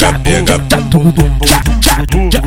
pega, pega, pega,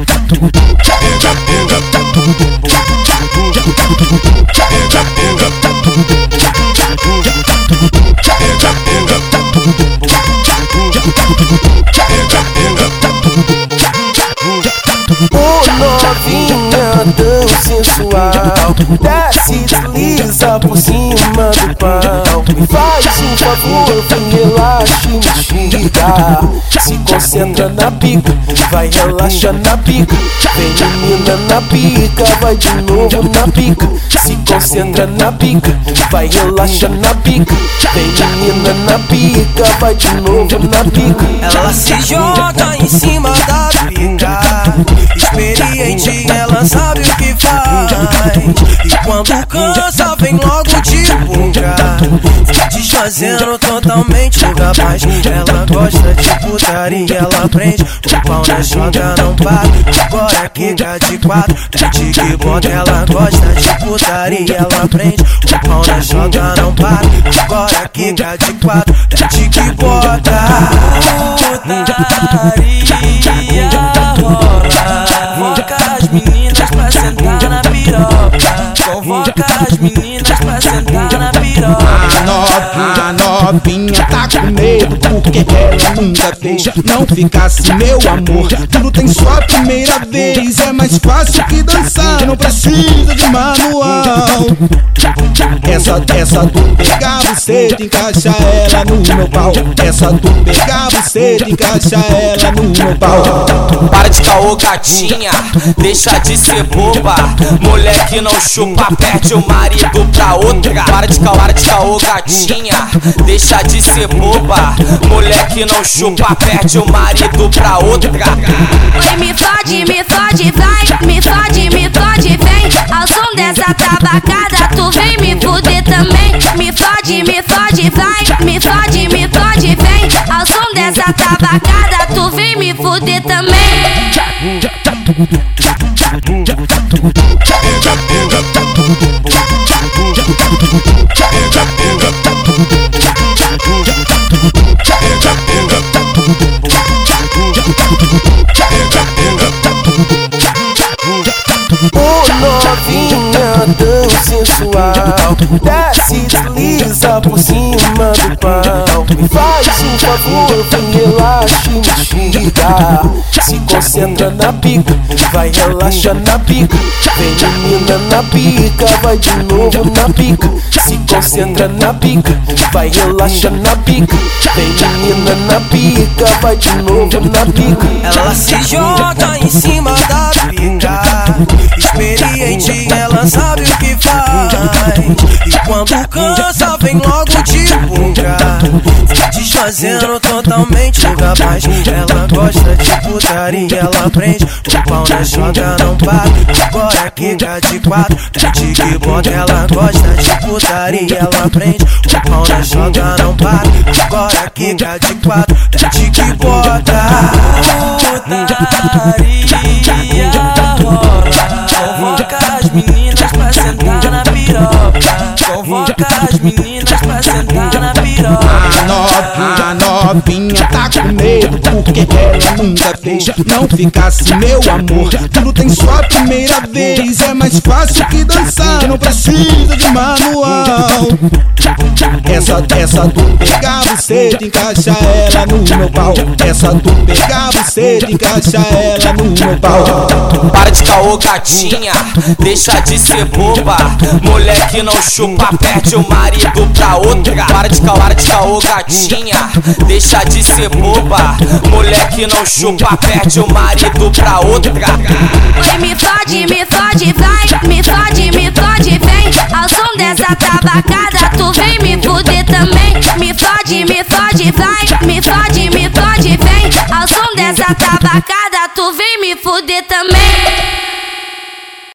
novinha tão sensual Desce, desliza por cima do pau Me faz um favor, vem relaxa e mexiga Se concentra na pica, vai relaxa na pica Vem menina na pica, vai de novo na pica Se concentra na pica, vai relaxa na pica Vem menina na pica, vai de novo na pica Ela se joga em cima da pica Sabe o que faz. E quando cansa, vem logo de bunga Desfazendo totalmente o rapaz Ela gosta de putaria, ela prende. O pau na joga, não para. Agora quica de quatro. De que bota, ela gosta de putaria Ela prende. O pau na joga, não para. Agora quica de quatro. De que bota Putaria a novinha tá com medo porque ela nunca fez. Não ficasse meu amor, tudo tem sua primeira vez. É mais fácil que dançar, não precisa de manual. Essa, essa do pegar você, encaixa ela no meu pau. Essa do pegar você, encaixa ela no meu pau. Para de caô, gatinha, deixa de ser boba. Moleque não chupa, perde o marido pra outra. Para de caô, para de caô, gatinha, deixa de ser boba. Moleque não chupa, perde o marido pra outra. Me fode, me fode, vai, me fode, me fode, vem. Ao som dessa tabacada, tu vem me fuder também. Me fode, me fode, vai, me fode, me fode, vem. Ao som dessa tabacada, tu vem me fuder também. Novinha tão sensual Desce, desliza por cima do pau Me faz um favor, vem relaxa e mexiga Se concentra na pica, vai relaxa na pica Vem menina na pica, vai de novo na pica Se concentra na pica, vai relaxa na pica Vem menina na pica, vai de novo na pica Ela se joga em cima da pica Experiente, ela sabe o que faz. E quando cansa, vem logo de bunga Desfazendo totalmente o rapaz Ela gosta de putaria, ela prende. O pau na joga, não para. Agora quica de quatro. De que bota, ela gosta de putaria Ela prende. O pau na joga, não para. Agora quica de quatro. De que bota. Putaria Ah, tá com medo porque ela nunca fez. Não ficasse meu amor, tudo tem sua primeira vez. É mais fácil que dançar, não precisa de manual. Essa, essa do pegar você, encaixa ela no meu pau. Essa do pegar você, encaixa ela no meu pau. Para de caô, gatinha, deixa de ser boba. Moleque não chupa, perde o marido pra outra. Para de caô, para de caô, gatinha, deixa de ser boba. Moleque não chupa, perde o marido pra outra. Me fode, me fode, vai, me fode, me fode, vem. Ao som dessa tabacada, tu vem me fuder também. Me fode, me fode, vai, me fode, me fode, vem. Ao som dessa tabacada, tu vem me fuder também.